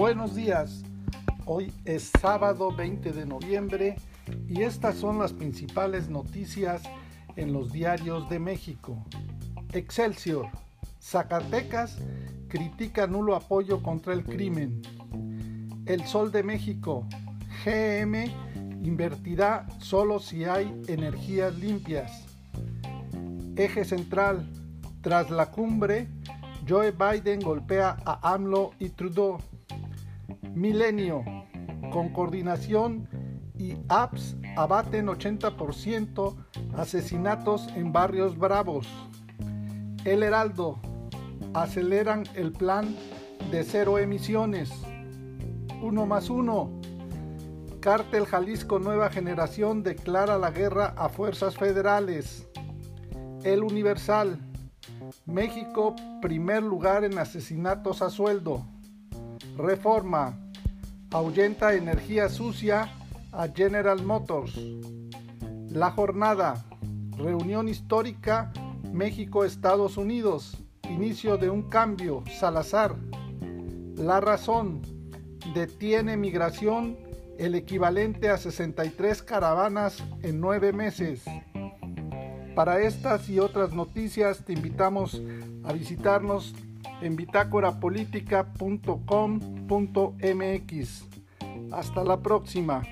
Buenos días, hoy es sábado 20 de noviembre y estas son las principales noticias en los diarios de México. Excelsior, Zacatecas critica nulo apoyo contra el crimen. El Sol de México, GM invertirá solo si hay energías limpias. Eje central, tras la cumbre, Joe Biden golpea a AMLO y Trudeau. Milenio, con coordinación y apps abaten 80% asesinatos en barrios bravos. El Heraldo, aceleran el plan de cero emisiones. Uno más uno. Cártel Jalisco Nueva Generación declara la guerra a fuerzas federales. El Universal. México primer lugar en asesinatos a sueldo. Reforma. Ahuyenta energía sucia a General Motors. La jornada. Reunión histórica México-Estados Unidos. Inicio de un cambio. Salazar. La razón. Detiene migración el equivalente a 63 caravanas en nueve meses. Para estas y otras noticias te invitamos a visitarnos en bitácorapolítica.com.mx. Hasta la próxima.